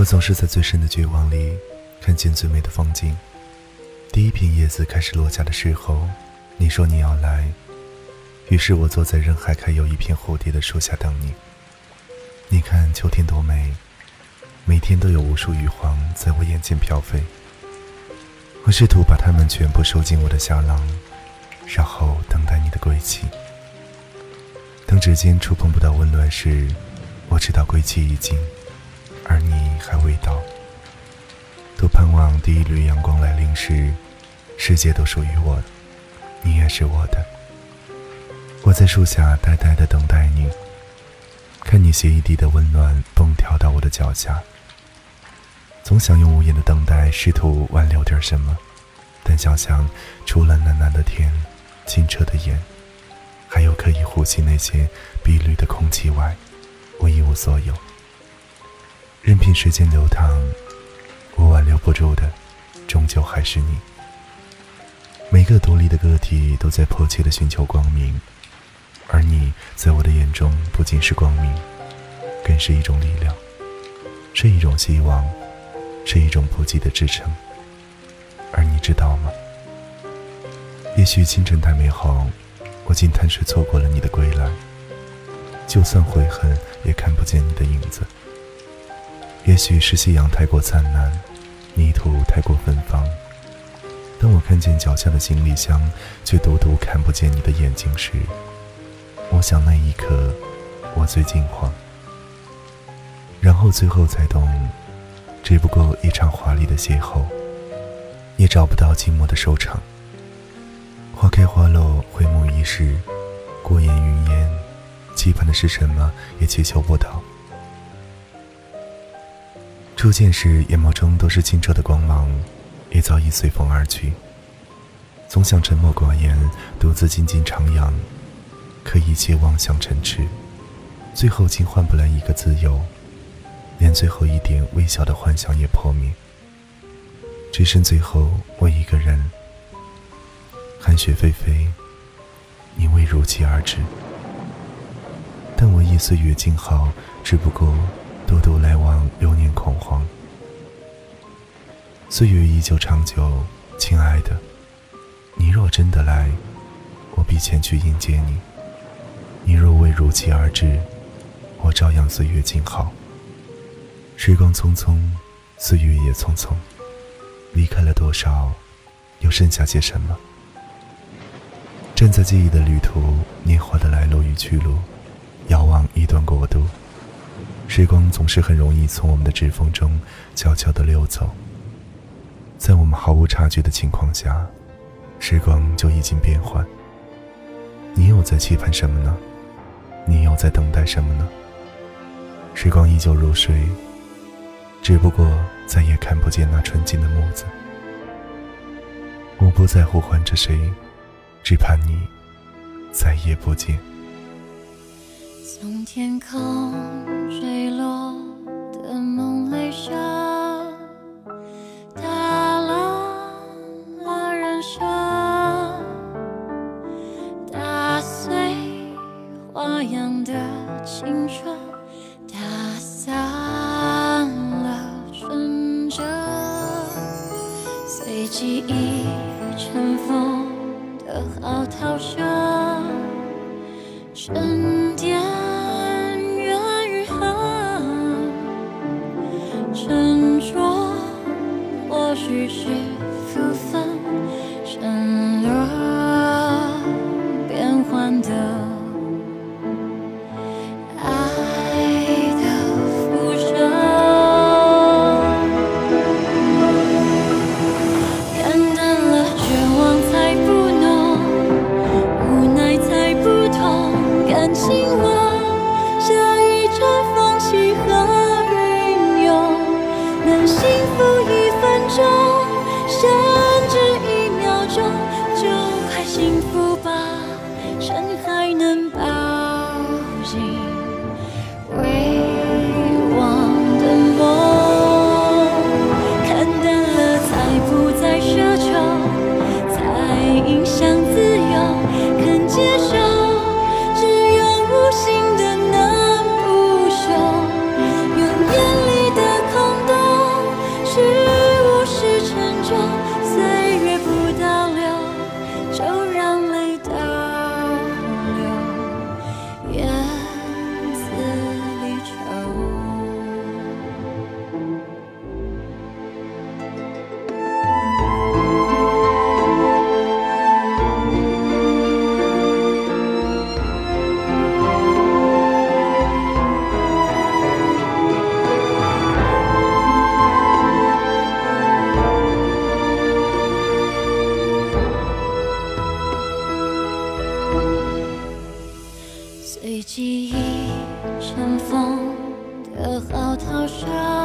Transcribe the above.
我总是在最深的绝望里，看见最美的风景。第一片叶子开始落下的时候，你说你要来，于是我坐在人海开有一片蝴蝶的树下等你。你看秋天多美，每天都有无数羽黄在我眼前飘飞。我试图把它们全部收进我的小囊，然后等待你的归期。当指尖触碰不到温暖时，我知道归期已经，还未到。多盼望第一缕阳光来临时，世界都属于我，你也是我的。我在树下呆呆地等待你，看你携一地的温暖蹦跳到我的脚下。总想用无言的等待试图挽留点什么，但想想除了蓝蓝的天、清澈的眼。还有可以呼吸那些碧绿的空气外，我一无所有。任凭时间流淌，我挽留不住的，终究还是你。每个独立的个体都在迫切的寻求光明，而你在我的眼中不仅是光明，更是一种力量，是一种希望，是一种不羁的支撑。而你知道吗？也许清晨太美好。我竟贪睡错过了你的归来，就算悔恨，也看不见你的影子。也许是夕阳太过灿烂，泥土太过芬芳。当我看见脚下的行李箱，却独独看不见你的眼睛时，我想那一刻我最惊慌。然后最后才懂，只不过一场华丽的邂逅，也找不到寂寞的收场。花开花落，回眸一世，过眼云烟，期盼的是什么，也祈求不到。初见时，眼眸中都是清澈的光芒，也早已随风而去。总想沉默寡言，独自静静徜徉，可一切妄想成痴，最后竟换不来一个自由，连最后一点微小的幻想也破灭，只剩最后我一个人。寒雪霏霏，你未如期而至。但我忆岁月静好，只不过独独来往，流年恐慌。岁月依旧长久，亲爱的，你若真的来，我必前去迎接你；你若未如期而至，我照样岁月静好。时光匆匆，岁月也匆匆，离开了多少，又剩下些什么？站在记忆的旅途，年华的来路与去路，遥望一段国度。时光总是很容易从我们的指缝中悄悄地溜走，在我们毫无察觉的情况下，时光就已经变换。你又在期盼什么呢？你又在等待什么呢？时光依旧如水，只不过再也看不见那纯净的木子。我不再呼唤着谁。只盼你再也不见。从天空坠落的梦泪声，打乱了人生，打碎花样的青春，打散了纯真，随记忆尘封的。嚎啕声，沉淀只是伤。